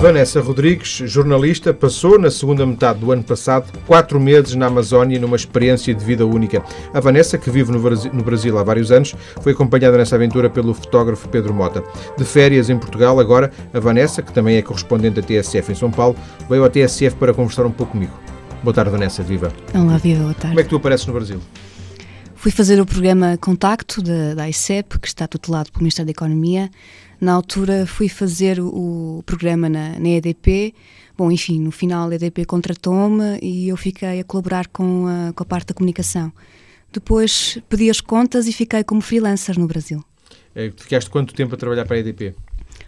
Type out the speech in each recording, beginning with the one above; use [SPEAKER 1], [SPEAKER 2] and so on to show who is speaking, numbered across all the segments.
[SPEAKER 1] Vanessa Rodrigues, jornalista, passou na segunda metade do ano passado quatro meses na Amazónia numa experiência de vida única. A Vanessa, que vive no Brasil há vários anos, foi acompanhada nessa aventura pelo fotógrafo Pedro Mota. De férias em Portugal, agora, a Vanessa, que também é correspondente da TSF em São Paulo, veio à TSF para conversar um pouco comigo. Boa tarde, Vanessa, viva.
[SPEAKER 2] Olá, viva, boa tarde.
[SPEAKER 1] Como é que tu apareces no Brasil?
[SPEAKER 2] Fui fazer o programa Contacto da, da ICEP, que está tutelado pelo Ministério da Economia. Na altura fui fazer o, o programa na, na, EDP. Bom, enfim, no final a EDP contratou-me e eu fiquei a colaborar com a, com a parte da comunicação. Depois pedi as contas e fiquei como freelancer no Brasil.
[SPEAKER 1] É, ficaste quanto tempo a trabalhar para a EDP?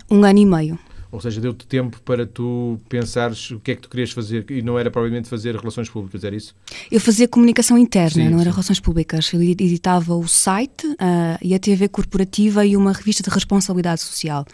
[SPEAKER 2] Um ano e meio.
[SPEAKER 1] Ou seja, deu-te tempo para tu pensares o que é que tu querias fazer e não era provavelmente fazer relações públicas, era isso?
[SPEAKER 2] Eu fazia comunicação interna, sim, não sim. era relações públicas. Eu editava o site uh, e a TV corporativa e uma revista de responsabilidade social.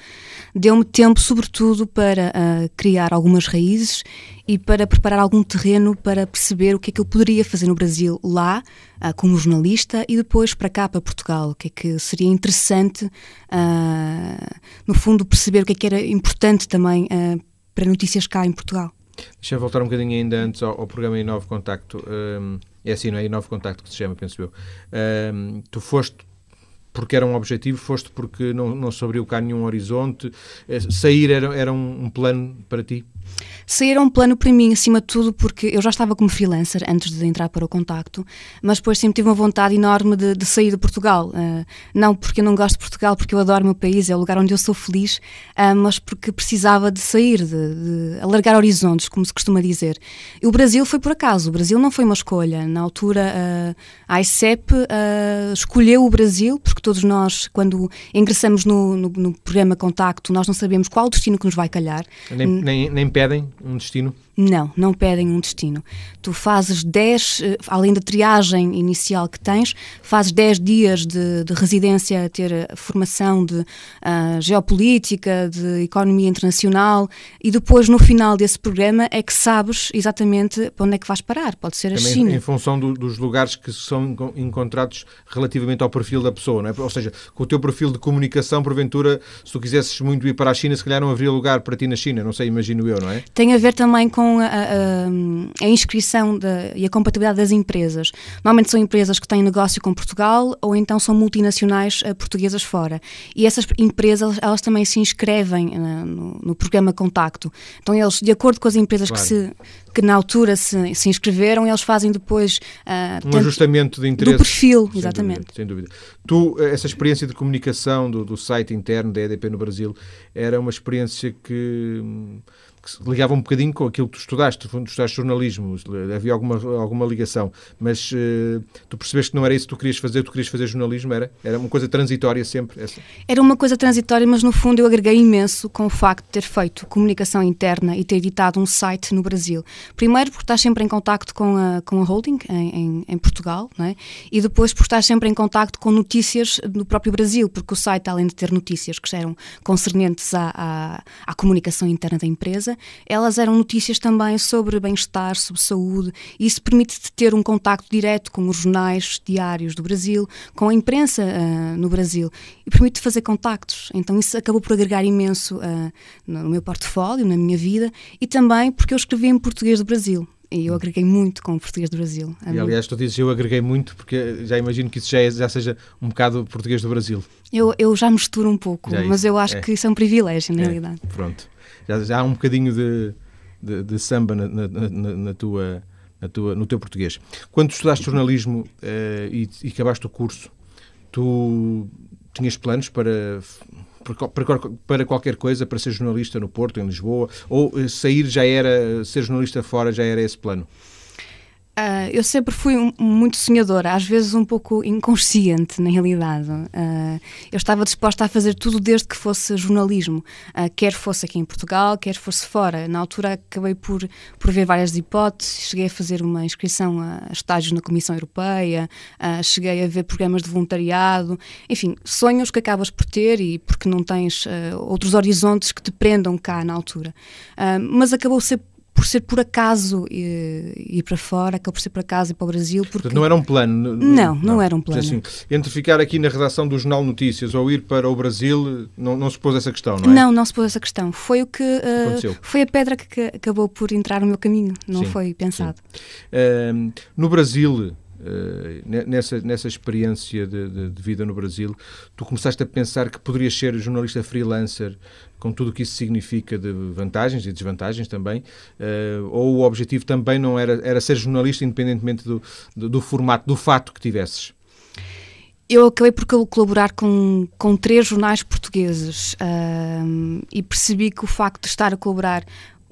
[SPEAKER 2] Deu-me tempo, sobretudo, para uh, criar algumas raízes e para preparar algum terreno para perceber o que é que eu poderia fazer no Brasil lá, uh, como jornalista, e depois para cá, para Portugal, o que é que seria interessante, uh, no fundo, perceber o que é que era importante também uh, para notícias cá em Portugal.
[SPEAKER 1] Deixa eu voltar um bocadinho ainda antes ao, ao programa Novo Contacto. É assim, não é? Novo Contacto que se chama, penso eu. Tu foste porque era um objetivo, foste porque não, não se abriu cá nenhum horizonte? Eh, sair era, era um, um plano para ti?
[SPEAKER 2] Sair um plano para mim, acima de tudo, porque eu já estava como freelancer antes de entrar para o contacto, mas depois sempre tive uma vontade enorme de, de sair de Portugal. Uh, não porque eu não gosto de Portugal, porque eu adoro o meu país, é o lugar onde eu sou feliz, uh, mas porque precisava de sair, de, de, alargar horizontes, como se costuma dizer. E o Brasil foi por acaso, o Brasil não foi uma escolha. Na altura, uh, a ICEP escolheu o Brasil, porque todos nós, quando ingressamos no, no, no programa Contacto, nós não sabemos qual destino que nos vai calhar.
[SPEAKER 1] Nem, nem, nem pedem um destino?
[SPEAKER 2] Não, não pedem um destino. Tu fazes 10, eh, além da triagem inicial que tens, fazes 10 dias de, de residência, ter formação de uh, geopolítica, de economia internacional e depois no final desse programa é que sabes exatamente para onde é que vais parar. Pode ser
[SPEAKER 1] Também
[SPEAKER 2] a China.
[SPEAKER 1] Em função do, dos lugares que são encontrados relativamente ao perfil da pessoa, não é? Ou seja, com o teu perfil de comunicação, porventura, se tu quisesses muito ir para a China, se calhar não haveria lugar para ti na China, não sei, imagino eu, não é?
[SPEAKER 2] Tem a ver também com a, inscrição de, e a compatibilidade das empresas. Normalmente são empresas que têm negócio com Portugal ou então são multinacionais uh, portuguesas fora. E essas empresas, elas também se inscrevem uh, no, no, programa Contacto. Então eles, de acordo com as empresas claro. que se que na altura se, se inscreveram, eles fazem depois
[SPEAKER 1] uh, um tanto, ajustamento de interesse
[SPEAKER 2] do perfil, exatamente.
[SPEAKER 1] Sem dúvida, sem dúvida. Tu, essa experiência de comunicação do, do site interno da EDP no Brasil era uma experiência que que ligava um bocadinho com aquilo que tu estudaste, tu estudaste jornalismo, havia alguma, alguma ligação, mas uh, tu percebeste que não era isso que tu querias fazer, tu querias fazer jornalismo, era? Era uma coisa transitória sempre? Essa?
[SPEAKER 2] Era uma coisa transitória, mas no fundo eu agreguei imenso com o facto de ter feito comunicação interna e ter editado um site no Brasil. Primeiro porque estás sempre em contacto com a, com a holding em, em, em Portugal, não é? e depois porque estás sempre em contacto com notícias do próprio Brasil, porque o site, além de ter notícias que eram concernentes à, à, à comunicação interna da empresa, elas eram notícias também sobre bem-estar, sobre saúde, e isso permite-te ter um contacto direto com os jornais diários do Brasil, com a imprensa uh, no Brasil, e permite fazer contactos. Então isso acabou por agregar imenso uh, no meu portfólio, na minha vida, e também porque eu escrevi em português do Brasil. E eu agreguei muito com o português do Brasil.
[SPEAKER 1] E aliás, tu dizes eu agreguei muito porque já imagino que isso já, é, já seja um bocado português do Brasil.
[SPEAKER 2] Eu, eu já misturo um pouco, já é mas eu acho é. que isso é um privilégio, na é. realidade.
[SPEAKER 1] Pronto já, já há um bocadinho de, de, de samba na, na, na, na, tua, tua, no teu português. Quando estudaste jornalismo uh, e, e acabaste o curso, tu tinhas planos para para, para qualquer coisa, para ser jornalista no Porto, em Lisboa, ou eh, sair já era, ser jornalista fora já era esse plano?
[SPEAKER 2] Uh, eu sempre fui um, muito sonhadora, às vezes um pouco inconsciente, na realidade. Uh, eu estava disposta a fazer tudo desde que fosse jornalismo, uh, quer fosse aqui em Portugal, quer fosse fora. Na altura acabei por, por ver várias hipóteses, cheguei a fazer uma inscrição a estágios na Comissão Europeia, cheguei a ver programas de voluntariado, enfim, sonhos que acabas por ter e porque não tens outros horizontes que te prendam cá na altura. mas acabou ser por ser por acaso ir para fora, acabou por ser por acaso ir para o Brasil. Porque...
[SPEAKER 1] Não era um plano?
[SPEAKER 2] Não, não, não era um plano.
[SPEAKER 1] Assim, entre ficar aqui na redação do Jornal Notícias ou ir para o Brasil, não, não se pôs essa questão, não é?
[SPEAKER 2] Não, não se pôs essa questão. Foi o que uh, foi a pedra que, acabou por entrar no meu caminho, não sim, foi pensado.
[SPEAKER 1] Uh, no Brasil, nessa, nessa experiência de, de, de, vida no Brasil, tu começaste a pensar que poderias ser jornalista freelancer com tudo o que isso significa de vantagens e desvantagens também, uh, ou o objetivo também não era, era ser jornalista independentemente do, do, do formato, do fato que tivesses?
[SPEAKER 2] Eu acabei por colaborar com, com três jornais portugueses e percebi que o facto de estar a colaborar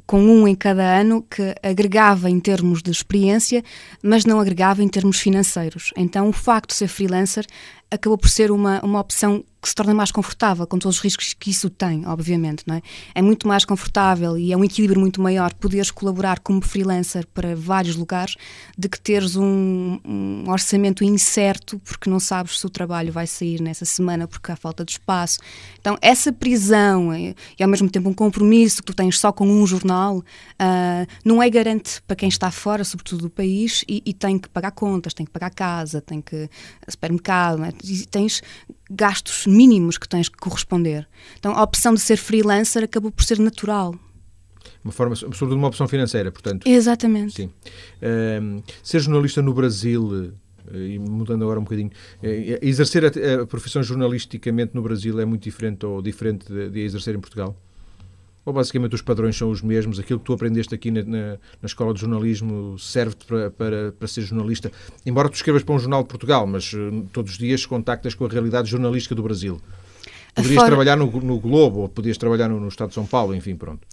[SPEAKER 2] com um em cada ano que agregava em termos de experiência, mas não agregava em termos financeiros. Então, o facto de ser freelancer acabou por ser uma, uma opção que se torna mais confortável, com todos os riscos que isso tem, obviamente, não é? É muito mais confortável e é um equilíbrio muito maior poderes colaborar como freelancer para vários lugares do que teres um, um, orçamento incerto porque não sabes se o trabalho vai sair nessa semana porque há falta de espaço. Então, essa prisão e, ao mesmo tempo um compromisso que tu tens só com um jornal uh, não é garante para quem está fora, sobretudo do país, e, e, tem que pagar contas, tem que pagar casa, tem que supermercado, é? Tens gastos mínimos que tens que corresponder. Então a opção de ser freelancer acabou por ser natural.
[SPEAKER 1] Uma forma, sobretudo uma opção financeira, portanto.
[SPEAKER 2] Exatamente.
[SPEAKER 1] Sim. Uh, ser jornalista no Brasil, uh, e mudando agora um bocadinho, uh, exercer a, a, profissão jornalisticamente no Brasil é muito diferente ou diferente de, de exercer em Portugal? Ou basicamente os padrões são os mesmos, aquilo que tu aprendeste aqui na, na, na escola de jornalismo serve-te para, para, para, ser jornalista, embora tu escrevas para um jornal de Portugal, mas uh, todos os dias contactas com a realidade jornalística do Brasil. Poderias forma... trabalhar no, no, Globo, ou podias trabalhar no, no, Estado de São Paulo, enfim, pronto.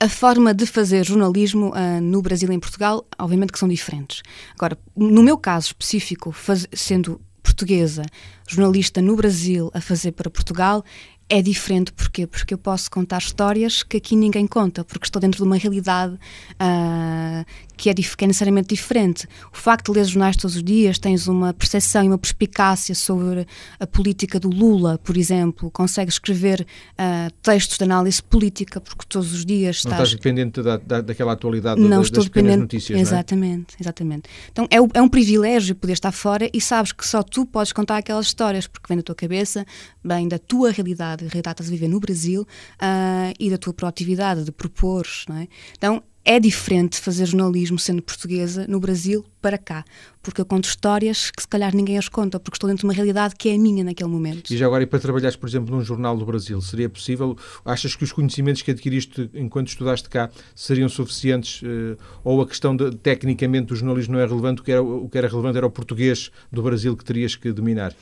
[SPEAKER 2] A forma de fazer jornalismo uh, no Brasil e em Portugal, obviamente que são diferentes. Agora, no meu caso específico, faz, sendo portuguesa, jornalista no Brasil a fazer para Portugal, é diferente, porquê? Porque eu posso contar histórias que aqui ninguém conta, porque estou dentro de uma realidade uh, que, é, que é necessariamente diferente. O facto de ler jornais todos os dias, tens uma percepção e uma perspicácia sobre a política do Lula, por exemplo, consegues escrever uh, textos de análise política, porque todos os dias estás...
[SPEAKER 1] Não estás dependente da, da, daquela atualidade não das, estou das dependente, notícias,
[SPEAKER 2] Exatamente,
[SPEAKER 1] é?
[SPEAKER 2] exatamente. Então é, é um privilégio poder estar fora e sabes que só tu podes contar aquelas histórias, porque vem da tua cabeça, vem da tua realidade, a realidade estás a viver no Brasil, uh, e da tua proatividade de propor, não é? Então é diferente fazer jornalismo sendo portuguesa no Brasil para cá, porque eu conto histórias que se calhar ninguém as conta, porque estou dentro de uma realidade que é a minha naquele momento.
[SPEAKER 1] E já agora, e para trabalhares, por exemplo, num jornal do Brasil, seria possível? Achas que os conhecimentos que adquiriste enquanto estudaste cá seriam suficientes? Eh, ou a questão de, tecnicamente, do jornalismo não é relevante, o que, era, o que era relevante era o português do Brasil que terias que dominar?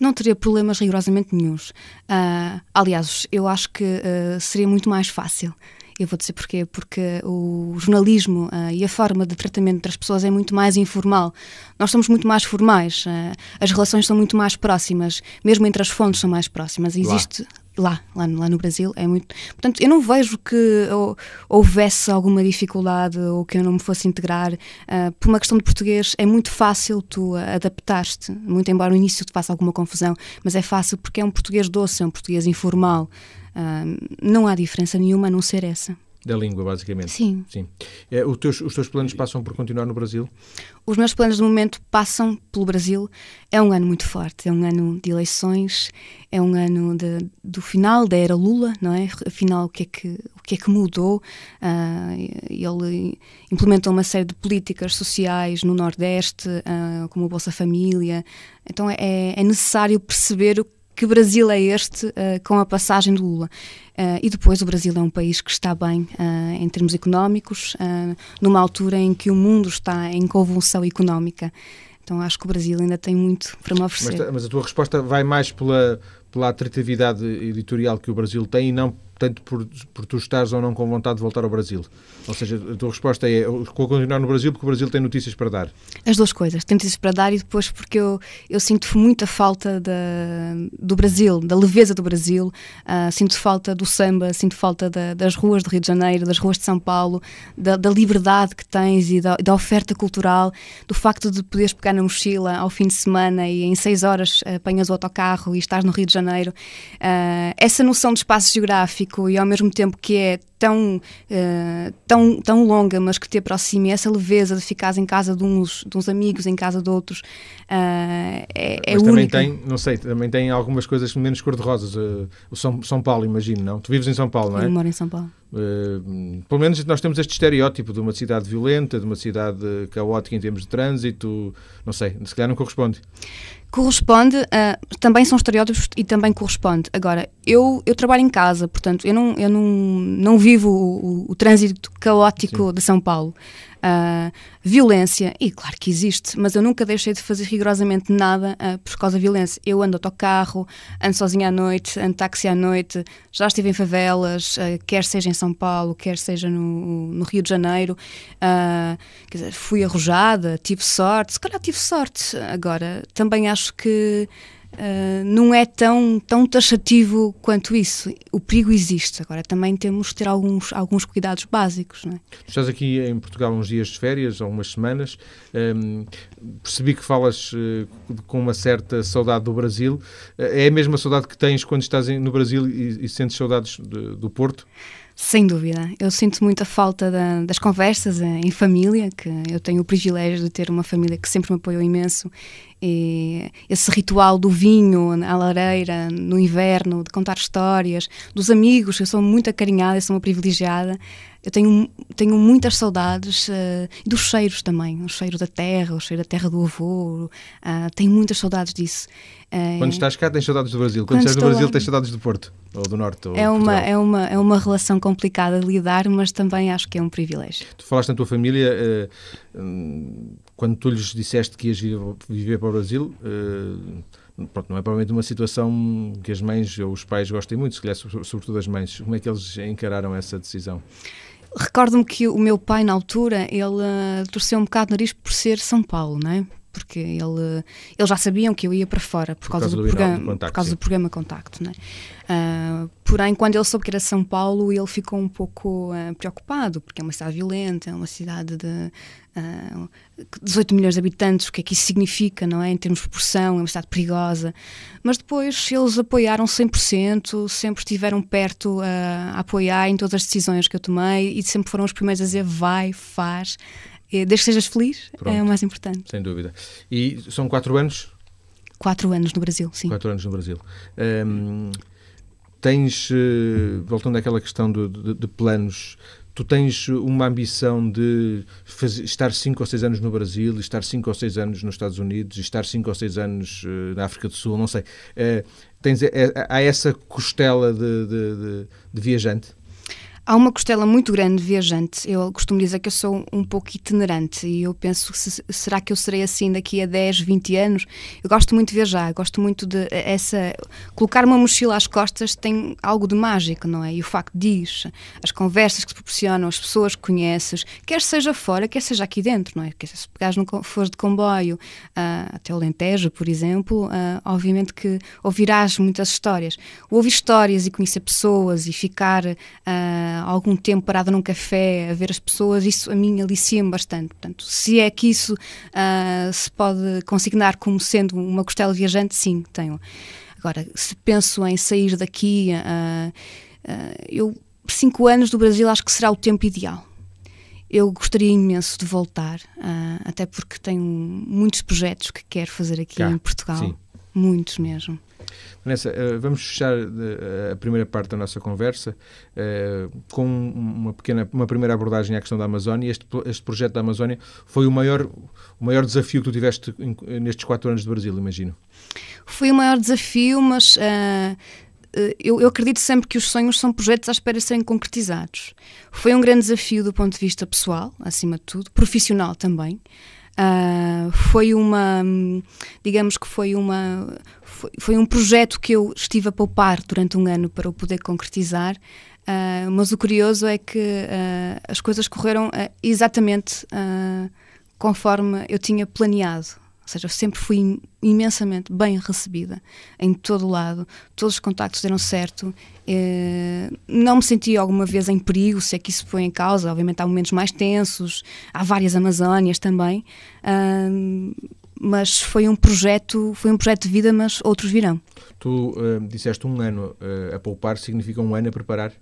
[SPEAKER 2] Não teria problemas rigorosamente nenhums. Uh, aliás, eu acho que uh, seria muito mais fácil eu vou dizer porquê. Porque o jornalismo uh, e a forma de tratamento das pessoas é muito mais informal. Nós somos muito mais formais, uh, as relações são muito mais próximas, mesmo entre as fontes são mais próximas. Existe. Lá. Lá, lá, no Brasil é muito. Portanto, eu não vejo que ou, houvesse alguma dificuldade ou que eu não me fosse integrar. Uh, por uma questão de português, é muito fácil tu adaptar-te, muito embora no início te faça alguma confusão, mas é fácil porque é um português doce, é um português informal. Uh, não há diferença nenhuma a não ser essa.
[SPEAKER 1] Da língua, basicamente.
[SPEAKER 2] Sim.
[SPEAKER 1] Sim. É, os, teus, os teus planos passam por continuar no Brasil?
[SPEAKER 2] Os meus planos de momento passam pelo Brasil. É um ano muito forte, é um ano de eleições, é um ano de, do final da era Lula, não é? Afinal, o que é que, o que, é que mudou? Uh, ele implementou uma série de políticas sociais no Nordeste, uh, como o Bolsa Família. Então é, é necessário perceber o que Brasil é este uh, com a passagem do Lula. Uh, e depois o Brasil é um país que está bem uh, em termos económicos, numa altura em que o mundo está em convulsão económica. Então acho que o Brasil ainda tem muito para me oferecer.
[SPEAKER 1] Mas, mas a tua resposta vai mais pela, pela atratividade editorial que o Brasil tem e não tanto por, por tu estares ou não com vontade de voltar ao Brasil? Ou seja, a tua resposta é vou continuar no Brasil porque o Brasil tem notícias para dar?
[SPEAKER 2] As duas coisas. Tem notícias para dar e depois porque eu, eu sinto muita falta da, do Brasil, da leveza do Brasil, uh, sinto falta do samba, sinto falta da, das ruas do Rio de Janeiro, das ruas de São Paulo, da, da liberdade que tens e da, da, oferta cultural, do facto de poderes pegar na mochila ao fim de semana e em seis horas apanhas o autocarro e estás no Rio de Janeiro. Uh, essa noção de espaço geográfico e ao mesmo tempo que é tão, uh, tão, tão longa, mas que te aproxima, essa leveza de ficares em casa de uns, de uns amigos, em casa de outros, uh, é, é
[SPEAKER 1] mas
[SPEAKER 2] também
[SPEAKER 1] única. tem, não sei, também tem algumas coisas menos cor-de-rosas. Uh, o São, São Paulo, imagino, não? Tu vives em São Paulo, não é?
[SPEAKER 2] Eu moro em São Paulo.
[SPEAKER 1] Pelo menos nós temos este estereótipo de uma cidade violenta, de uma cidade caótica em termos de trânsito, não sei, se calhar não corresponde.
[SPEAKER 2] Corresponde, uh, também são estereótipos e também corresponde. Agora, eu, eu trabalho em casa, portanto, eu não, eu não, não vivo o, o, trânsito caótico Sim. de São Paulo uh, violência, e claro que existe, mas eu nunca deixei de fazer rigorosamente nada uh, por causa da violência. Eu ando autocarro, ando sozinha à noite, ando táxi à noite, já estive em favelas, uh, quer seja em São Paulo, quer seja no, no Rio de Janeiro. quer dizer, fui arrojada, tive sorte, se calhar tive sorte. Agora, também acho que Uh, não é tão, tão taxativo quanto isso. O perigo existe. Agora, também temos de ter alguns, alguns cuidados básicos. Não é?
[SPEAKER 1] Estás aqui em Portugal uns dias de férias, algumas semanas. Um, percebi que falas uh, com uma certa saudade do Brasil. Uh, é a mesma saudade que tens quando estás no Brasil e, e sentes saudades de, do Porto?
[SPEAKER 2] Sem dúvida. Eu sinto muita falta da, das conversas em família, que eu tenho o privilégio de ter uma família que sempre me apoiou imenso. E esse ritual do vinho à lareira, no inverno, de contar histórias, dos amigos, eu sou muito acarinhada, eu sou uma privilegiada. Eu tenho, tenho muitas saudades uh, dos cheiros também, o cheiro da terra, o cheiro da terra do avô. Uh, tenho muitas saudades disso.
[SPEAKER 1] Uh, quando estás cá, tens saudades do Brasil. Quando, quando estás no Brasil, lá... tens saudades do Porto ou do Norte. Ou
[SPEAKER 2] é, uma, é, uma, é uma relação complicada de lidar, mas também acho que é um privilégio.
[SPEAKER 1] Tu falaste na tua família, quando tu lhes disseste que ias viver para o Brasil pronto, não é provavelmente uma situação que as mães ou os pais gostem muito, se calhar sobretudo as mães. Como é que eles encararam essa decisão?
[SPEAKER 2] Recordo-me que o meu pai, na altura, ele uh, torceu um bocado o nariz por ser São Paulo, não é? Porque ele, eles já sabiam que eu ia para fora por, por causa, do, do, programa, contacto, por causa do programa Contacto, não é? Uh, porém, quando ele soube que era São Paulo, ele ficou um pouco uh, preocupado, porque é uma cidade violenta, é uma cidade de uh, 18 milhões de habitantes, o que é que isso significa, não é? Em termos de proporção, é uma cidade perigosa. Mas depois eles apoiaram 100%, sempre estiveram perto a apoiar em todas as decisões que eu tomei e sempre foram os primeiros a dizer vai, faz. Desde que sejas feliz, Pronto. é o mais importante.
[SPEAKER 1] Sem dúvida. E são quatro anos?
[SPEAKER 2] Quatro anos no Brasil, sim.
[SPEAKER 1] Quatro anos no Brasil. Um, tens, uh, voltando àquela questão de, de, de, planos, tu tens uma ambição de fazer, estar cinco ou seis anos no Brasil, estar cinco ou seis anos nos Estados Unidos, estar cinco ou seis anos uh, na África do Sul, não sei. Uh, tens, há essa costela de, de, de viajante?
[SPEAKER 2] Há uma costela muito grande viajante. Eu costumo dizer que eu sou um pouco itinerante e eu penso, se, será que eu serei assim daqui a 10, 20 anos? Eu gosto muito de viajar, gosto muito de essa. Colocar uma mochila às costas tem algo de mágico, não é? E o facto disso, as conversas que se proporcionam, as pessoas que conheces, quer seja fora, quer seja aqui dentro, não é? Porque se pegares no, fores de comboio uh, até o Alentejo, por exemplo, uh, obviamente que ouvirás muitas histórias. Ouvir histórias e conhecer pessoas e ficar. Uh, algum tempo parada num café a ver as pessoas, isso a mim alicia-me bastante. Portanto, se é que isso uh, se pode consignar como sendo uma costela viajante, sim, tenho. Agora, se penso em sair daqui, uh, uh, eu, cinco anos do Brasil acho que será o tempo ideal. Eu gostaria imenso de voltar, até porque tenho muitos projetos que quero fazer aqui Cá, em Portugal. Sim. Muitos mesmo.
[SPEAKER 1] Vanessa, eh, vamos fechar eh, a primeira parte da nossa conversa eh, com uma pequena, uma primeira abordagem à questão da Amazónia. Este, este projeto da Amazónia foi o maior, o maior desafio que tu tiveste nestes quatro anos de Brasil, imagino.
[SPEAKER 2] Foi o maior desafio, mas uh, eu, eu, acredito sempre que os sonhos são projetos à espera de serem concretizados. Foi um grande desafio do ponto de vista pessoal, acima de tudo, profissional também. Uh, foi uma, digamos que foi uma, foi, foi, um projeto que eu estive a poupar durante um ano para o poder concretizar, uh, mas o curioso é que uh, as coisas correram exatamente conforme eu tinha planeado. Ou seja, eu sempre fui imensamente bem recebida em todo o lado, todos os contactos deram certo. Eh, não me senti alguma vez em perigo, se é que isso foi em causa. Obviamente há momentos mais tensos, há várias Amazónias também. mas foi um projeto, foi um projeto de vida, mas outros virão.
[SPEAKER 1] Tu uh, disseste um ano uh, a poupar, significa um ano a preparar?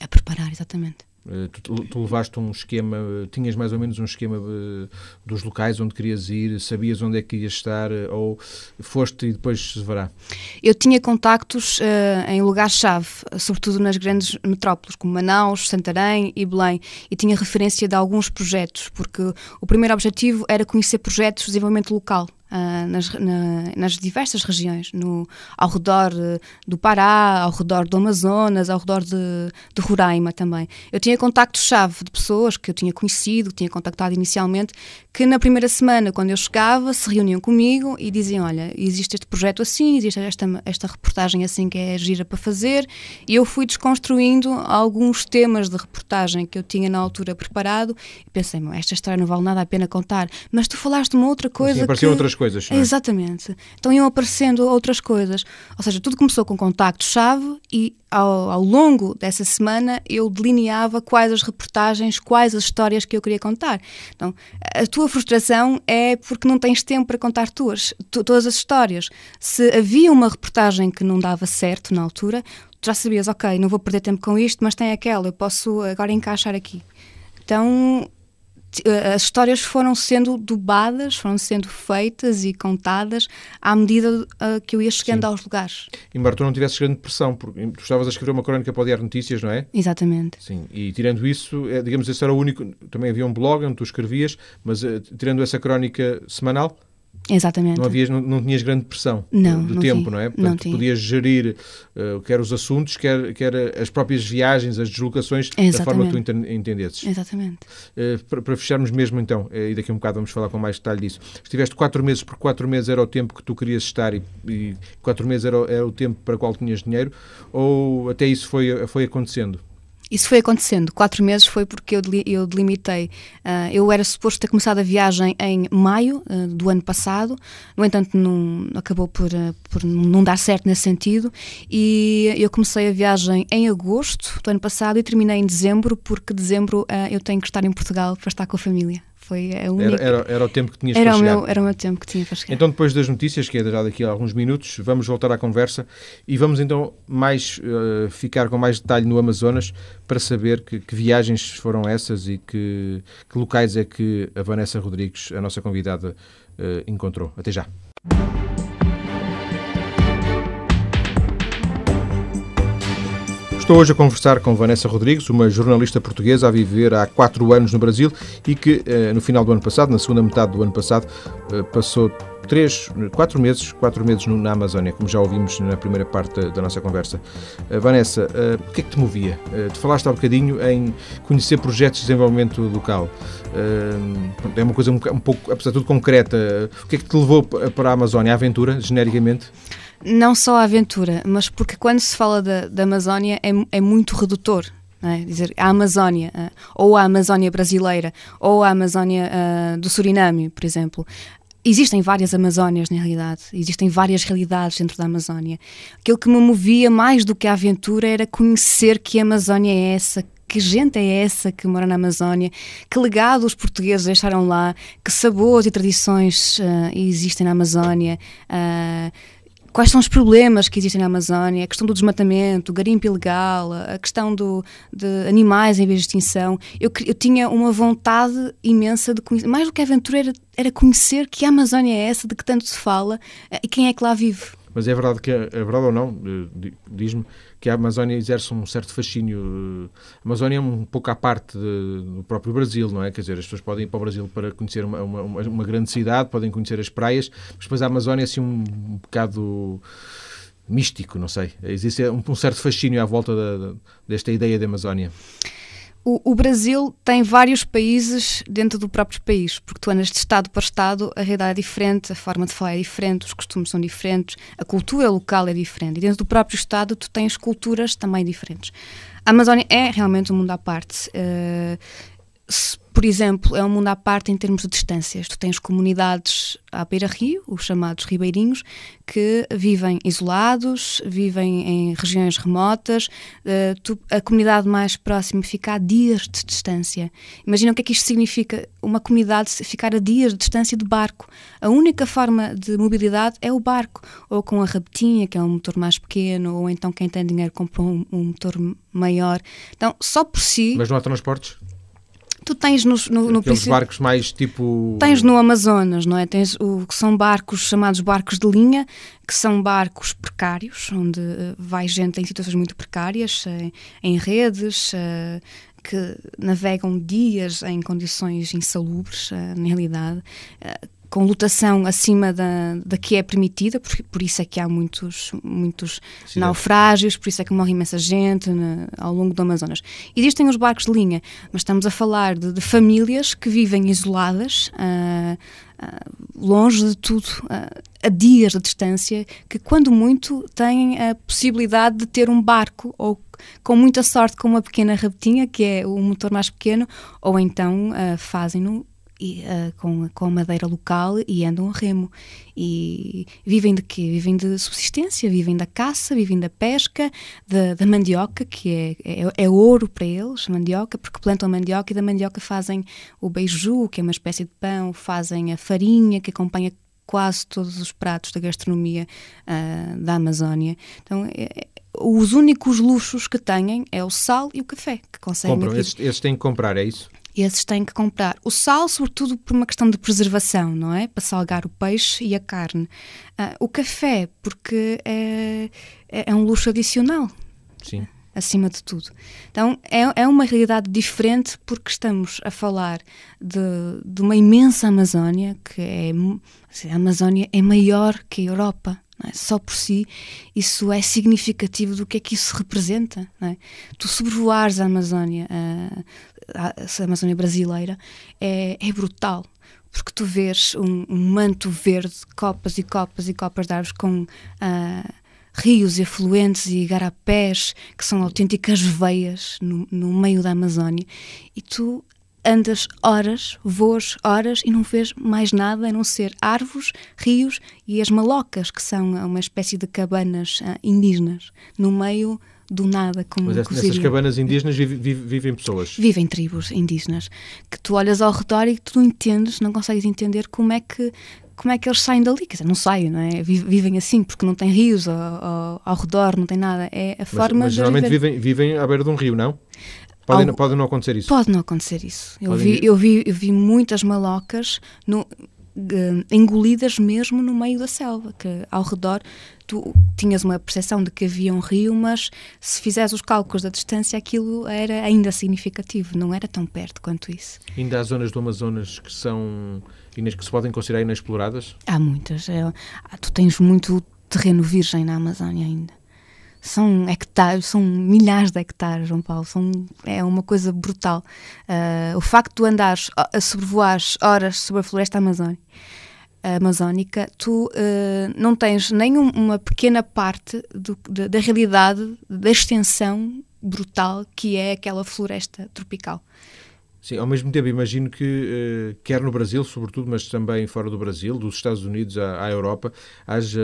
[SPEAKER 2] A preparar, exatamente.
[SPEAKER 1] Uh, tu, tu, levaste um esquema, tinhas mais ou menos um esquema dos locais onde querias ir, sabias onde é que ias estar ou foste e depois se verá?
[SPEAKER 2] Eu tinha contactos em lugares-chave, sobretudo nas grandes metrópoles, como Manaus, Santarém e Belém, e tinha referência de alguns projetos, porque o primeiro objetivo era conhecer projetos de desenvolvimento local uh, nas, na, nas, diversas regiões, no, ao redor uh, do Pará, ao redor do Amazonas, ao redor de, de Roraima também. Eu tinha contactos-chave de pessoas que eu tinha conhecido, que tinha contactado inicialmente, que na primeira semana, quando eu chegava, se reuniam comigo e diziam: Olha, existe este projeto assim, existe esta, esta reportagem assim que é gira para fazer, e eu fui desconstruindo alguns temas de reportagem que eu tinha na altura preparado e pensei: esta história não vale nada a pena contar, mas tu falaste de uma outra coisa. Sim,
[SPEAKER 1] que... outras coisas coisas.
[SPEAKER 2] É? Exatamente. Então iam aparecendo outras coisas. Ou seja, tudo começou com contacto-chave e ao, ao, longo dessa semana eu delineava quais as reportagens, quais as histórias que eu queria contar. Então, a tua frustração é porque não tens tempo para contar tuas, tu, todas as histórias. Se havia uma reportagem que não dava certo na altura, tu já sabias, ok, não vou perder tempo com isto, mas tem aquela, eu posso agora encaixar aqui. Então, as histórias foram sendo dubadas, foram sendo feitas e contadas à medida uh, que eu ia chegando Sim. aos lugares.
[SPEAKER 1] Embora tu não tivesses grande pressão, porque tu estavas a escrever uma crónica para o Diário Notícias, não é?
[SPEAKER 2] Exatamente.
[SPEAKER 1] Sim, e tirando isso, é, digamos, esse era o único. Também havia um blog onde tu escrevias, mas uh, tirando essa crónica semanal,
[SPEAKER 2] Exatamente.
[SPEAKER 1] Não, havias, não, não tinhas grande pressão
[SPEAKER 2] não,
[SPEAKER 1] de
[SPEAKER 2] não
[SPEAKER 1] tempo,
[SPEAKER 2] tinha.
[SPEAKER 1] não é? Portanto,
[SPEAKER 2] não tinha.
[SPEAKER 1] podias gerir uh, quer os assuntos, quer, quer as próprias viagens, as deslocações, Exatamente. da forma que tu entendesses.
[SPEAKER 2] Exatamente.
[SPEAKER 1] Uh, para, para, fecharmos mesmo então, uh, e daqui a um bocado vamos falar com mais detalhe disso, estiveste quatro meses, por quatro meses era o tempo que tu querias estar e, e quatro meses era, era o tempo para o qual tinhas dinheiro, ou até isso foi, foi acontecendo?
[SPEAKER 2] Isso foi acontecendo. Quatro meses foi porque eu, eu delimitei. Uh, eu era suposto ter começado a viagem em maio uh, do ano passado, no entanto, não, acabou por, uh, por não dar certo nesse sentido. E eu comecei a viagem em agosto do ano passado e terminei em dezembro, porque dezembro eu tenho que estar em Portugal para estar com a família. Foi a única...
[SPEAKER 1] era, era, era o tempo que tinhas
[SPEAKER 2] era
[SPEAKER 1] para
[SPEAKER 2] o
[SPEAKER 1] chegar.
[SPEAKER 2] Meu, era o meu tempo que tinha para chegar.
[SPEAKER 1] Então, depois das notícias, que é já daqui a alguns minutos, vamos voltar à conversa e vamos então mais uh, ficar com mais detalhe no Amazonas para saber que, que viagens foram essas e que, que, locais é que a Vanessa Rodrigues, a nossa convidada, uh, encontrou. Até já. Estou hoje a conversar com Vanessa Rodrigues, uma jornalista portuguesa a viver há quatro anos no Brasil e que eh, no final do ano passado, na segunda metade do ano passado, eh, passou três, quatro meses, quatro meses na Amazónia, como já ouvimos na primeira parte da nossa conversa. Eh, Vanessa, o que é que te movia? Tu falaste há um bocadinho em conhecer projetos de desenvolvimento local. É uma coisa um pouco, apesar de tudo, concreta. O que é que te levou para a Amazónia? A aventura, genericamente?
[SPEAKER 2] Não só a aventura, mas porque quando se fala da, da Amazónia é, é muito redutor. É? Dizer a Amazónia, uh, ou a Amazónia brasileira, ou a Amazónia uh, do Suriname, por exemplo. Existem várias Amazónias, na realidade. Existem várias realidades dentro da Amazónia. Aquilo que me movia mais do que a aventura era conhecer que a Amazónia é essa, que gente é essa que mora na Amazónia, que legado os portugueses deixaram lá, que sabores e tradições uh, existem na Amazónia. Uh, quais são os problemas que existem na Amazónia, a questão do desmatamento, o garimpo ilegal, a questão do, de animais em vez de extinção. Eu, eu tinha uma vontade imensa de conhecer, mais do que a aventura, era, conhecer que a Amazónia é essa de que tanto se fala eh, e quem é que lá vive.
[SPEAKER 1] Mas é verdade que é, é verdade ou não? Eh, diz-me que a Amazónia exerce um certo fascínio. A Amazónia é um pouco à parte de, do próprio Brasil, não é? Quer dizer, as pessoas podem ir para o Brasil para conhecer uma, uma, uma grande cidade, podem conhecer as praias, mas depois a Amazónia é assim um, bocado místico, não sei. Existe um, um certo fascínio à volta da, desta ideia de Amazónia.
[SPEAKER 2] O, o, Brasil tem vários países dentro do próprio país, porque tu andas de Estado para Estado, a realidade é diferente, a forma de falar é diferente, os costumes são diferentes, a cultura local é diferente. E dentro do próprio Estado tu tens culturas também diferentes. A Amazónia é realmente um mundo à parte. Uh, por exemplo, é um mundo à parte em termos de distâncias. Tu tens comunidades à beira-rio, os chamados ribeirinhos, que vivem isolados, vivem em regiões remotas. Uh, tu, a comunidade mais próxima fica a dias de distância. Imagina o que é que isto significa: uma comunidade ficar a dias de distância de barco. A única forma de mobilidade é o barco, ou com a rabetinha, que é um motor mais pequeno, ou então quem tem dinheiro compra um, um motor maior. Então, só por si.
[SPEAKER 1] Mas não há transportes?
[SPEAKER 2] Tu tens no, no, no
[SPEAKER 1] Aqueles barcos mais tipo.
[SPEAKER 2] Tens no Amazonas, não é? Tens o que são barcos chamados barcos de linha, que são barcos precários, onde uh, vai gente em situações muito precárias, uh, em redes, uh, que navegam dias em condições insalubres, na realidade com lotação acima da, da que é permitida, por, por isso é que há muitos, muitos naufrágios, por isso é que morre imensa gente na, ao longo do Amazonas. Existem os barcos de linha, mas estamos a falar de, de famílias que vivem isoladas, uh, uh, longe de tudo, uh, a dias de distância, que quando muito têm a possibilidade de ter um barco ou com muita sorte com uma pequena rabetinha, que é o motor mais pequeno, ou então fazem-no e, uh, com, com a madeira local e andam a remo. E vivem de quê? Vivem de subsistência, vivem da caça, vivem da pesca, da, da mandioca, que é, é, é, ouro para eles, mandioca, porque plantam mandioca e da mandioca fazem o beiju, que é uma espécie de pão, fazem a farinha, que acompanha quase todos os pratos da gastronomia uh, da Amazónia. Então, é, é, os únicos luxos que têm é o sal e o café que conseguem.
[SPEAKER 1] Compram, esses, esses têm que comprar, é isso?
[SPEAKER 2] Esses têm que comprar. O sal, sobretudo por uma questão de preservação, não é? Para salgar o peixe e a carne. Uh, o café, porque é, é, é, um luxo adicional.
[SPEAKER 1] Sim.
[SPEAKER 2] Acima de tudo. Então, é, é uma realidade diferente porque estamos a falar de, de uma imensa Amazónia, que é. A Amazónia é maior que a Europa. É? Só por si, isso é significativo do que é que isso representa. É? Tu sobrevoares a Amazónia, a, a Amazónia brasileira, é, é brutal porque tu vês um, um, manto verde, copas e copas e copas de árvores com uh, rios e afluentes e garapés que são autênticas veias no, no, meio da Amazónia e tu andas horas, voas horas e não vês mais nada a não ser árvores, rios e as malocas, que são uma espécie de cabanas uh, indígenas, no meio do nada. Como
[SPEAKER 1] Mas nessas cabanas indígenas vive, vive, vivem pessoas?
[SPEAKER 2] Vivem tribos indígenas, que tu olhas ao redor e tu não entendes, não consegues entender como é que como é que eles saem dali? Quer dizer, não saem, não é? Vivem assim, porque não tem rios ao, ao, ao redor, não tem nada. É a
[SPEAKER 1] mas,
[SPEAKER 2] forma
[SPEAKER 1] mas, geralmente vivem, vivem à beira de um rio, não? Pode, Algo, pode não acontecer isso?
[SPEAKER 2] Pode não acontecer isso. Eu, vi, eu, vi, eu vi muitas malocas no, engolidas mesmo no meio da selva, que ao redor tu tinhas uma percepção de que havia um rio, mas se fizeres os cálculos da distância, aquilo era ainda significativo, não era tão perto quanto isso.
[SPEAKER 1] Ainda há zonas do Amazonas que são que se podem considerar inexploradas?
[SPEAKER 2] Há muitas. É, tu tens muito terreno virgem na Amazónia ainda são hectares, são milhares de hectares, João Paulo, são, é uma coisa brutal. Uh, o facto de andares, a sobrevoares horas sobre a floresta amazónica, amazónica tu uh, não tens nem uma pequena parte do, da realidade, da extensão brutal que é aquela floresta tropical.
[SPEAKER 1] Sim, ao mesmo tempo imagino que, uh, quer no Brasil, sobretudo, mas também fora do Brasil, dos Estados Unidos à, à Europa, haja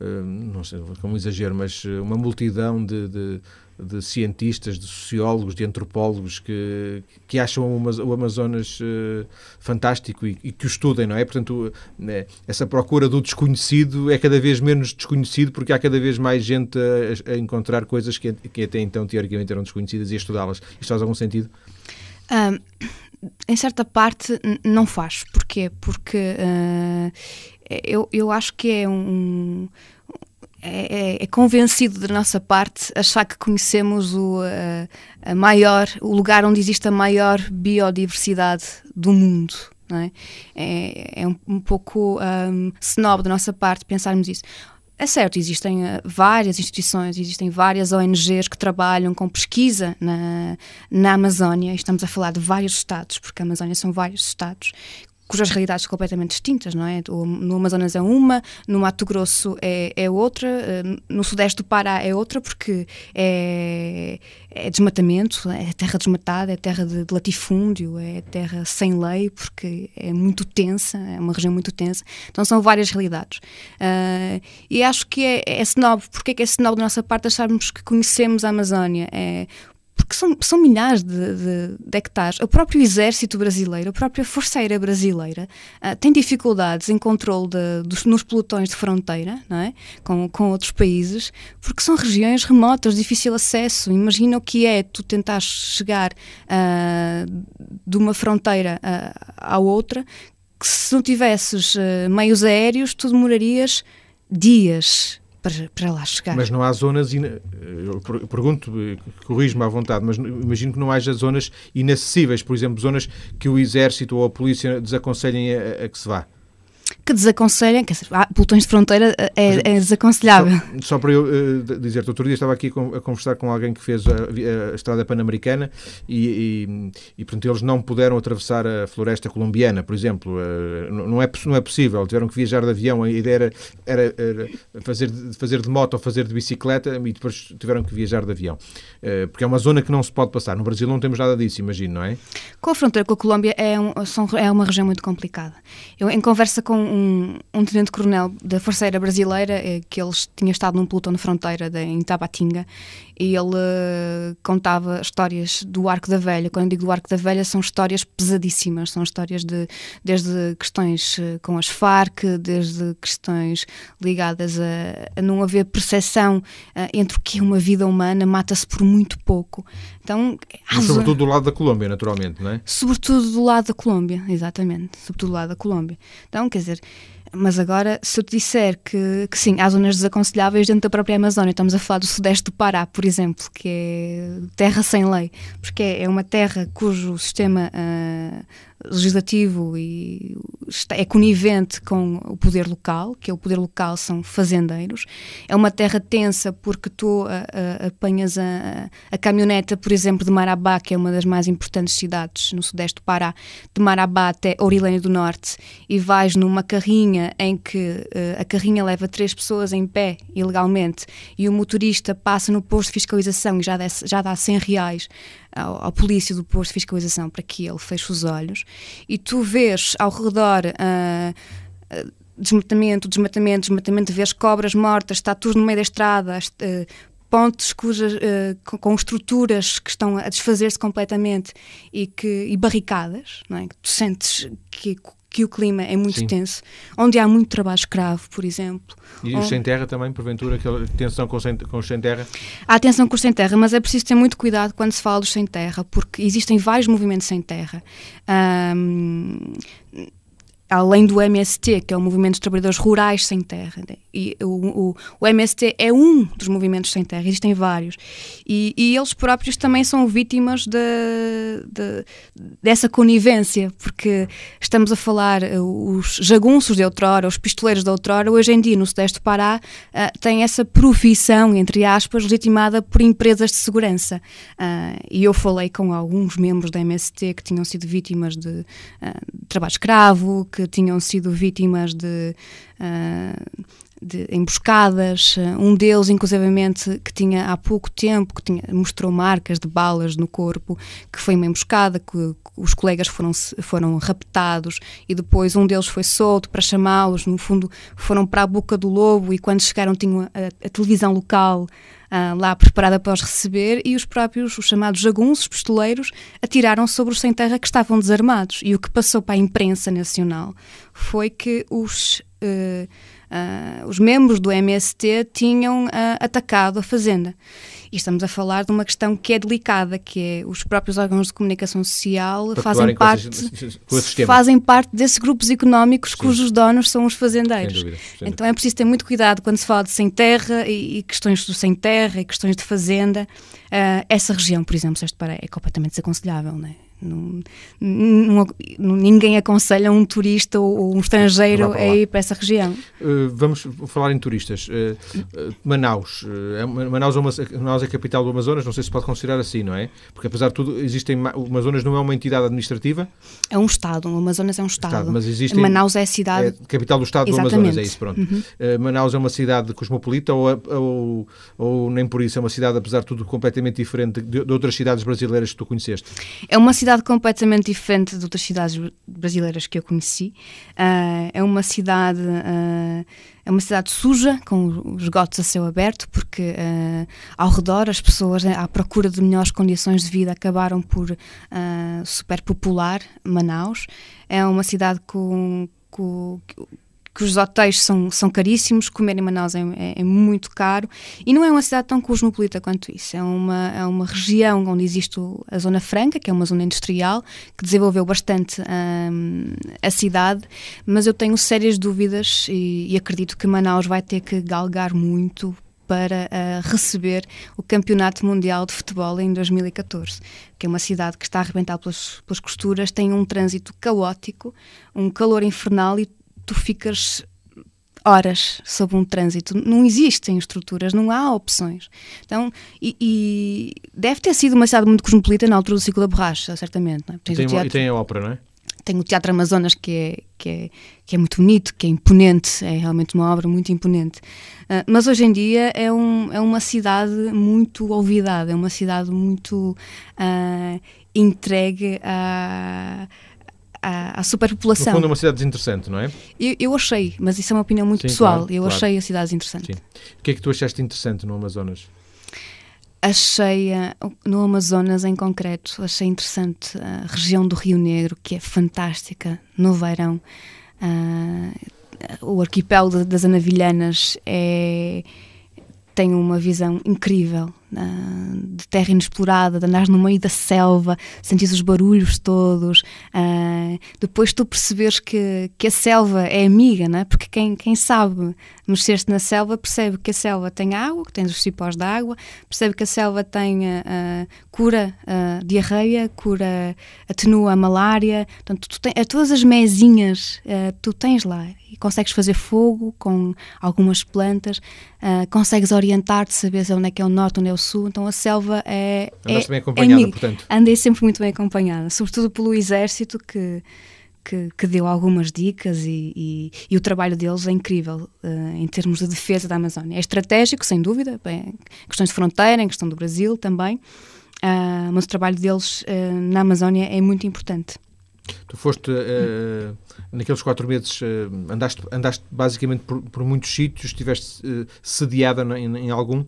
[SPEAKER 1] não sei como exagero, mas eh, uma multidão de, de, de, cientistas, de sociólogos, de antropólogos que, que acham o Amazonas uh, fantástico e, e, que o estudem, não é? Portanto, essa procura do desconhecido é cada vez menos desconhecido porque há cada vez mais gente a, a encontrar coisas que, que, até então teoricamente eram desconhecidas e a estudá-las. Isto faz algum sentido?
[SPEAKER 2] Um, em certa parte não faz. Porquê? Porque uh, eu, eu acho que é um. É, é, é, convencido da nossa parte achar que conhecemos o, a, a, maior, o lugar onde existe a maior biodiversidade do mundo. É? é? É, um, um pouco um, snob da nossa parte pensarmos isso. É certo, existem uh, várias instituições, existem várias ONGs que trabalham com pesquisa na, na Amazónia, estamos a falar de vários estados, porque a Amazónia são vários estados, cujas realidades são completamente distintas, não é? No Amazonas é uma, no Mato Grosso é, é outra, eh, no Sudeste do Pará é outra, porque é, é desmatamento, é terra desmatada, é terra de, de, latifúndio, é terra sem lei, porque é muito tensa, é uma região muito tensa. Então são várias realidades. Uh, e acho que é, é snob, porque é que é snob da nossa parte acharmos que conhecemos a Amazónia? É porque são, são milhares de, de, de, hectares. O próprio exército brasileiro, a própria Força Aérea brasileira uh, tem dificuldades em controle de, dos, nos pelotões de fronteira não é? com, com outros países, porque são regiões remotas, difícil acesso. Imagina o que é tu tentar chegar uh, de uma fronteira uh, à outra, que se não tivesses meios aéreos, tu demorarias dias para, para lá chegar.
[SPEAKER 1] Mas não há zonas, eu pergunto, corrijo-me à vontade, mas imagino que não haja zonas inacessíveis, por exemplo, zonas que o Exército ou a Polícia desaconselhem a, a que se vá
[SPEAKER 2] que desaconselham, quer dizer, pelotões de fronteira eh, é, é desaconselhável.
[SPEAKER 1] Só, só para eu uh, dizer, outro dia estava aqui a conversar com alguém que fez a, a estrada pan-americana e, e, e, portanto, eles não puderam atravessar a floresta colombiana, por exemplo. Uh, não, é, não é possível, tiveram que viajar de avião, a ideia era, era, era fazer, fazer de moto ou fazer de bicicleta e depois tiveram que viajar de avião. Uh, porque é uma zona que não se pode passar. No Brasil não temos nada disso, imagino, não é?
[SPEAKER 2] Com a fronteira com a Colômbia é, um, é uma região muito complicada. Eu, em conversa com um, um tenente-coronel da Força Aérea Brasileira, eh, que eles tinha estado num pelotão de fronteira de, em Tabatinga, e ele uh, contava histórias do Arco da Velha. Quando digo do Arco da Velha, são histórias pesadíssimas, são histórias de desde questões uh, com as Farc, desde questões ligadas a, a não haver percepção entre o que é uma vida humana, mata-se por muito pouco. Então,
[SPEAKER 1] Mas sobretudo do lado da Colômbia, naturalmente, não é?
[SPEAKER 2] Sobretudo do lado da Colômbia, exatamente. Sobretudo do lado da Colômbia. Então, quer dizer, mas agora, se eu te disser que, que, sim, há zonas desaconselháveis dentro da própria Amazónia, estamos a falar do sudeste do Pará, por exemplo, que é terra sem lei, porque é uma terra cujo sistema uh, legislativo e é conivente com o poder local, que é o poder local são fazendeiros. É uma terra tensa porque tu a, a, apanhas a, a caminhoneta, por exemplo, de Marabá, que é uma das mais importantes cidades no sudeste do Pará, de Marabá até Orilênia do Norte, e vais numa carrinha em que uh, a carrinha leva três pessoas em pé, ilegalmente, e o motorista passa no posto de fiscalização e já, desce, já dá 100 reais ao, ao, polícia do posto de fiscalização para que ele feche os olhos e tu vês ao redor uh, uh, desmatamento, desmatamento, desmatamento, vês cobras mortas, está tudo no meio da estrada, uh, pontes cujas, com, com, estruturas que estão a desfazer-se completamente e, que, e barricadas, não é? que tu sentes que que o clima é muito Sim. tenso, onde há muito trabalho escravo, por exemplo.
[SPEAKER 1] E onde... os sem terra também, porventura, aquela tensão com, sem, com os sem terra?
[SPEAKER 2] Há tensão com os sem terra, mas é preciso ter muito cuidado quando se fala dos sem terra, porque existem vários movimentos sem terra. Um, além do MST, que é o Movimento dos Trabalhadores Rurais Sem Terra. Né? E o, o, o, MST é um dos movimentos sem terra, existem vários. E, e eles próprios também são vítimas de, de, dessa conivência, porque estamos a falar, eh, os jagunços de outrora, os pistoleiros de outrora, hoje em dia no Sudeste do Pará, uh, têm essa profissão, entre aspas, legitimada por empresas de segurança. Uh, e eu falei com alguns membros da MST que tinham sido vítimas de uh, trabalho escravo, que tinham sido vítimas de, uh, de emboscadas. Um deles, inclusivamente, que tinha há pouco tempo, que tinha, mostrou marcas de balas no corpo, que foi uma emboscada, que, os colegas foram, foram raptados e depois um deles foi solto para chamá-los. No fundo, foram para a boca do lobo e quando chegaram tinham a, a televisão local uh, lá preparada para os receber e os próprios, os chamados jagunços, pistoleiros, atiraram sobre os sem-terra que estavam desarmados. E o que passou para a imprensa nacional foi que os. Uh, Uh, os membros do MST tinham uh, atacado a fazenda. E estamos a falar de uma questão que é delicada, que é os próprios órgãos de comunicação social fazem parte, fazem parte desses grupos económicos Sim. cujos donos são os fazendeiros. Sem dúvida, sem então é preciso ter muito cuidado quando se fala de sem terra e, e questões do sem terra e questões de fazenda. Uh, essa região, por exemplo, este Pará, é completamente desaconselhável, não é? Não, não, ninguém aconselha um turista ou, um estrangeiro a ir para essa região.
[SPEAKER 1] Uh, vamos falar em turistas. Uh, uh, Manaus. É, Manaus, é uma, Manaus é a capital do Amazonas, não sei se pode considerar assim, não é? Porque apesar de tudo, existem. O Amazonas não é uma entidade administrativa?
[SPEAKER 2] É um Estado, o Amazonas é um Estado. estado mas existem, Manaus é a cidade. É
[SPEAKER 1] capital do Estado Exatamente. do Amazonas, é isso, pronto. Uhum. Manaus é uma cidade cosmopolita ou, ou, ou, nem por isso é uma cidade, apesar de tudo, completamente diferente de, de outras cidades brasileiras que tu conheceste?
[SPEAKER 2] É uma cidade completamente diferente de outras cidades brasileiras que eu conheci. Uh, é uma cidade uh, é uma cidade suja, com os esgotos a céu aberto, porque uh, ao redor as pessoas à procura de melhores condições de vida acabaram por superpopular Manaus. É uma cidade com, com que os hotéis são, são caríssimos, comer em Manaus é, é, é, muito caro e não é uma cidade tão cosmopolita quanto isso. É uma, é uma região onde existe a Zona Franca, que é uma zona industrial, que desenvolveu bastante hum, a cidade, mas eu tenho sérias dúvidas e, e acredito que Manaus vai ter que galgar muito para uh, receber o Campeonato Mundial de Futebol em 2014, que é uma cidade que está a arrebentar pelas, pelas costuras, tem um trânsito caótico, um calor infernal e tu ficas horas sob um trânsito. Não existem estruturas, não há opções. Então, e, e deve ter sido uma cidade muito cosmopolita na altura do ciclo da borracha, certamente. É?
[SPEAKER 1] tem, teatro, e tem a ópera, não é?
[SPEAKER 2] Tem o Teatro Amazonas, que é, que, é, que é muito bonito, que é imponente, é realmente uma obra muito imponente. Uh, mas hoje em dia é, um, é uma cidade muito olvidada, é uma cidade muito uh, entregue a à, à superpopulação.
[SPEAKER 1] No fundo é uma cidade desinteressante, não é?
[SPEAKER 2] Eu, eu achei, mas isso é uma opinião muito Sim, pessoal. Claro, eu claro. achei a cidade desinteressante. Sim.
[SPEAKER 1] O que é que tu achaste interessante no Amazonas?
[SPEAKER 2] Achei, no Amazonas em concreto, achei interessante a região do Rio Negro, que é fantástica no verão. Uh, o arquipélago das Anavilhanas é, tem uma visão incrível de terra inexplorada, de andar no meio da selva, sentir os barulhos todos, uh, depois tu perceberes que, que a selva é amiga, né? porque quem, quem sabe mexer-se na selva percebe que a selva tem água, que tem os cipós de água, percebe que a selva tem uh, cura uh, diarreia, cura, atenua a malária, portanto, tu tem, todas as mesinhas uh, tu tens lá e consegues fazer fogo com algumas plantas, consegues orientar-te, saber onde é que é o norte, onde é o sul, então a selva é.
[SPEAKER 1] Andaste é, bem acompanhada, é, portanto.
[SPEAKER 2] Andei sempre muito bem acompanhada, sobretudo pelo exército que. Que, que, deu algumas dicas e, e, e, o trabalho deles é incrível uh, em termos de defesa da Amazónia. É estratégico, sem dúvida, bem, questões de fronteira, em questão do Brasil também, uh, mas o trabalho deles uh, na Amazónia é muito importante.
[SPEAKER 1] Tu foste, naqueles quatro meses, andaste, andaste basicamente por, por muitos sítios, estiveste sediada em, em algum?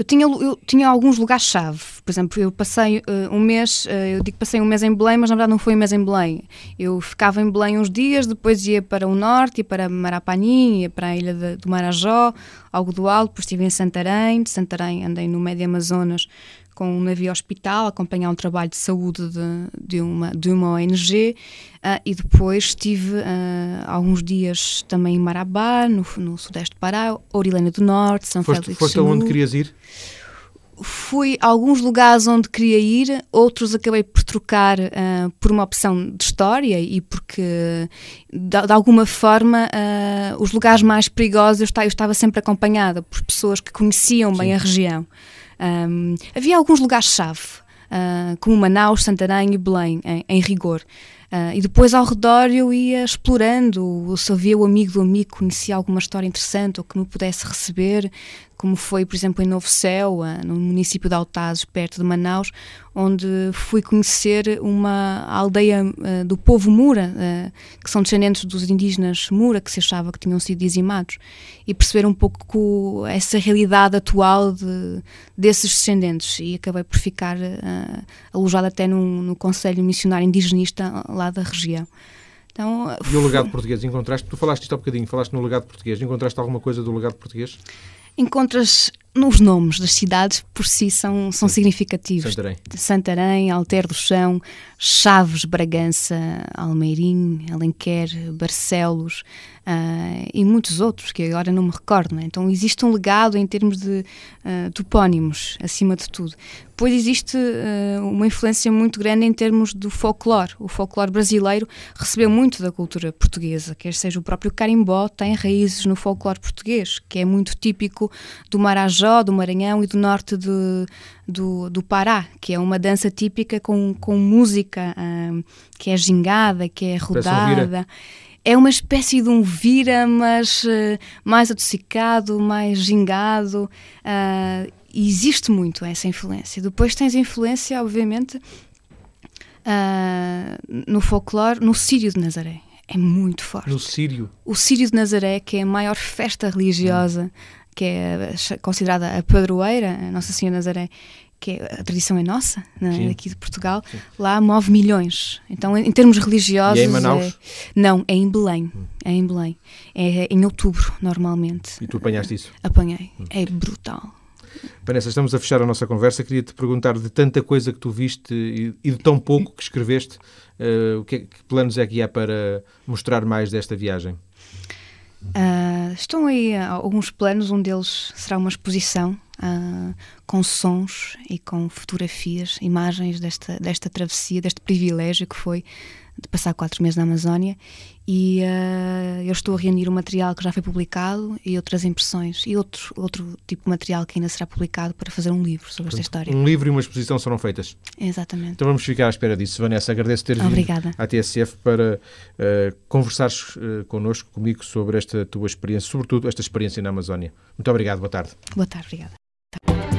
[SPEAKER 2] Eu tinha, eu tinha alguns lugares-chave. Por exemplo, eu passei uh, um mês, uh, eu digo que passei um mês em Belém, mas na verdade não foi um mês em Belém. Eu ficava em Belém uns dias, depois ia para o norte, ia para Marapanim, ia para a ilha de, do Marajó, Algodoal, depois estive em Santarém. De Santarém andei no Médio Amazonas com um navio hospital, acompanhar um trabalho de saúde de, de, uma, de uma ONG uh, e depois estive uh, alguns dias também em Marabá, no, no sudeste do Pará, Orilena do Norte, São foste, Félix
[SPEAKER 1] Foste aonde querias ir?
[SPEAKER 2] Fui a alguns lugares onde queria ir, outros acabei por trocar uh, por uma opção de história e porque, de, de alguma forma, uh, os lugares mais perigosos eu estava, eu estava sempre acompanhada por pessoas que conheciam Sim. bem a região. Um, havia alguns lugares-chave, uh, como Manaus, Santarém e Belém, em, em rigor. Uh, e depois ao redor eu ia explorando, se havia o amigo do amigo, conhecia alguma história interessante ou que me pudesse receber, como foi, por exemplo, em Novo Céu, uh, no município de Altazes, perto de Manaus, onde fui conhecer uma aldeia uh, do povo Mura, que são descendentes dos indígenas Mura, que se achava que tinham sido dizimados, e perceber um pouco essa realidade atual de, desses descendentes. E acabei por ficar alojada até no, no Conselho Missionário Indigenista lá da região.
[SPEAKER 1] Então, e o legado português encontraste? Tu falaste isto há bocadinho, falaste no legado português. Encontraste alguma coisa do legado português?
[SPEAKER 2] Encontras nos nomes das cidades por si são, são significativos.
[SPEAKER 1] Santarém.
[SPEAKER 2] Santarém, Alter do Chão, Chaves, Bragança, Almeirim, Alenquer, Barcelos, uh, e muitos outros que agora não me recordo. É? Então existe um legado em termos de uh, topónimos, acima de tudo. Depois existe uh, uma influência muito grande em termos do folclore. O folclore brasileiro recebeu muito da cultura portuguesa, quer seja o próprio carimbó, tem raízes no folclore português, que é muito típico do Marajó, do Maranhão e do norte de, do, do Pará, que é uma dança típica com, com música uh, que é gingada, que é rodada é uma espécie de um vira, mas uh, mais adocicado, mais gingado. Uh, existe muito essa influência. Depois tens influência, obviamente, uh, no folclore, no Sírio de Nazaré. É muito forte.
[SPEAKER 1] No Sírio?
[SPEAKER 2] O Sírio de Nazaré, que é a maior festa religiosa, hum. Que é considerada a padroeira, a Nossa Senhora Nazaré, que é, a tradição é nossa, aqui de Portugal, Sim. lá move milhões. Então, em, em termos religiosos. E
[SPEAKER 1] é em Manaus?
[SPEAKER 2] É, não, é em Belém. Hum. É em Belém. É em outubro, normalmente.
[SPEAKER 1] E tu apanhaste isso?
[SPEAKER 2] Apanhei. Hum. É brutal.
[SPEAKER 1] Vanessa, estamos a fechar a nossa conversa. Queria te perguntar de tanta coisa que tu viste e, e de tão pouco que escreveste, uh, que, que, planos é que há para mostrar mais desta viagem?
[SPEAKER 2] Uh, estão aí alguns planos, um deles será uma exposição uh, com sons e com fotografias, imagens desta, desta travessia, deste privilégio que foi de passar quatro meses na Amazónia e uh, eu estou a reunir o material que já foi publicado e outras impressões e outro, outro tipo de material que ainda será publicado para fazer um livro sobre esta história.
[SPEAKER 1] Um livro e uma exposição serão feitas.
[SPEAKER 2] Exatamente.
[SPEAKER 1] Então vamos ficar à espera disso. Vanessa, agradeço ter
[SPEAKER 2] Obrigada.
[SPEAKER 1] vindo à TSF para uh, conversares uh, connosco, comigo, sobre esta tua experiência, sobretudo esta experiência na Amazónia. Muito obrigado, boa tarde.
[SPEAKER 2] Boa tarde, obrigada.